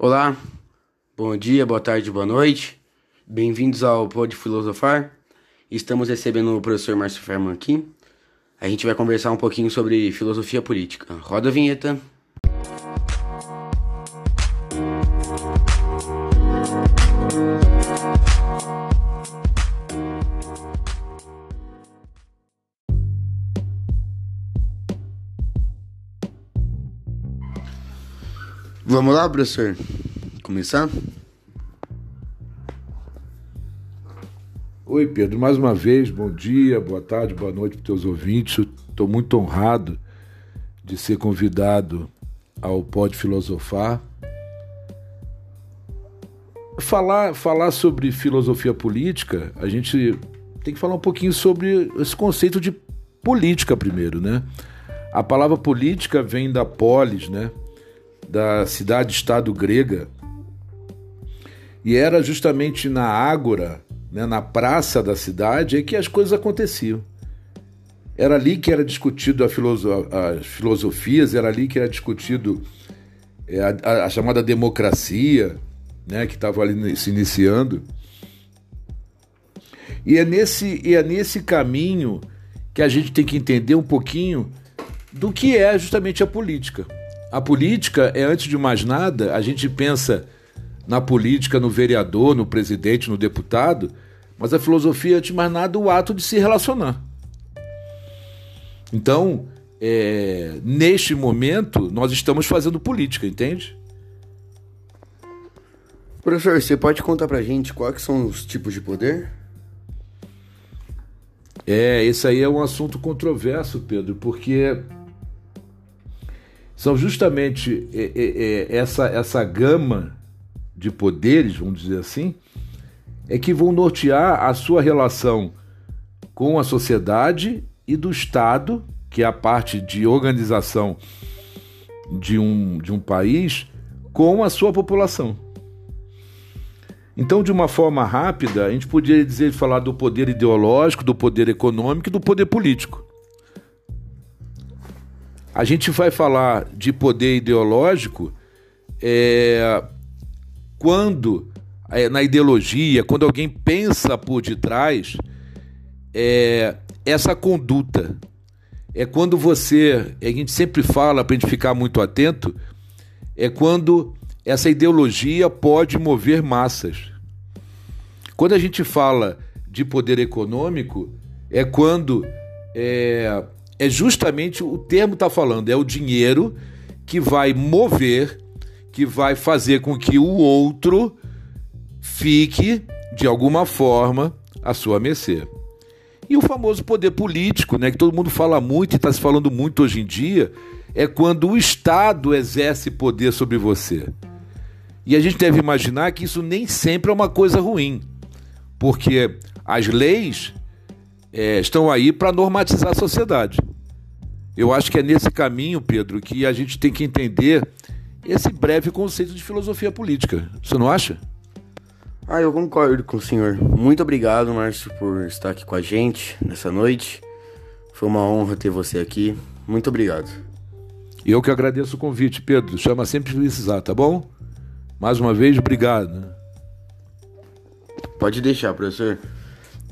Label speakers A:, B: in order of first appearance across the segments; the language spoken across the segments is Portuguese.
A: Olá, bom dia, boa tarde, boa noite. Bem-vindos ao Pode Filosofar. Estamos recebendo o professor Márcio Ferman aqui. A gente vai conversar um pouquinho sobre filosofia política. Roda a vinheta. Vamos lá, professor? Começar?
B: Oi, Pedro, mais uma vez, bom dia, boa tarde, boa noite para os teus ouvintes. Estou muito honrado de ser convidado ao Pode Filosofar. Falar, falar sobre filosofia política, a gente tem que falar um pouquinho sobre esse conceito de política primeiro, né? A palavra política vem da polis, né? da cidade-estado grega. E era justamente na ágora, né, na praça da cidade, é que as coisas aconteciam. Era ali que era discutido a filoso as filosofias, era ali que era discutido é, a, a, chamada democracia, né, que estava ali se iniciando. E é, nesse, e é nesse caminho que a gente tem que entender um pouquinho do que é justamente a política. A política é, antes de mais nada, a gente pensa na política, no vereador, no presidente, no deputado, mas a filosofia, antes de mais nada, o ato de se relacionar. Então, é, neste momento, nós estamos fazendo política, entende?
A: Professor, você pode contar pra gente quais são os tipos de poder?
B: É, esse aí é um assunto controverso, Pedro, porque são justamente é, é, é, essa, essa gama de poderes, vamos dizer assim, é que vão nortear a sua relação com a sociedade e do Estado, que é a parte de organização de um, de um país, com a sua população. Então, de uma forma rápida, a gente poderia dizer falar do poder ideológico, do poder econômico e do poder político. A gente vai falar de poder ideológico é, quando, é, na ideologia, quando alguém pensa por detrás, é, essa conduta. É quando você, a gente sempre fala para a gente ficar muito atento, é quando essa ideologia pode mover massas. Quando a gente fala de poder econômico, é quando é, é justamente o termo está falando, é o dinheiro que vai mover, que vai fazer com que o outro fique, de alguma forma, à sua mercê. E o famoso poder político, né, que todo mundo fala muito e está se falando muito hoje em dia, é quando o Estado exerce poder sobre você. E a gente deve imaginar que isso nem sempre é uma coisa ruim, porque as leis é, estão aí para normatizar a sociedade. Eu acho que é nesse caminho, Pedro, que a gente tem que entender esse breve conceito de filosofia política. Você não acha?
A: Ah, eu concordo com o senhor. Muito obrigado, Márcio, por estar aqui com a gente nessa noite. Foi uma honra ter você aqui. Muito obrigado.
B: Eu que agradeço o convite, Pedro. Chama sempre que precisar, tá bom? Mais uma vez, obrigado.
A: Pode deixar, professor.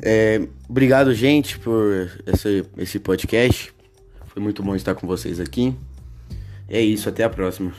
A: É, obrigado, gente, por esse, esse podcast. Foi muito bom estar com vocês aqui. É isso, até a próxima.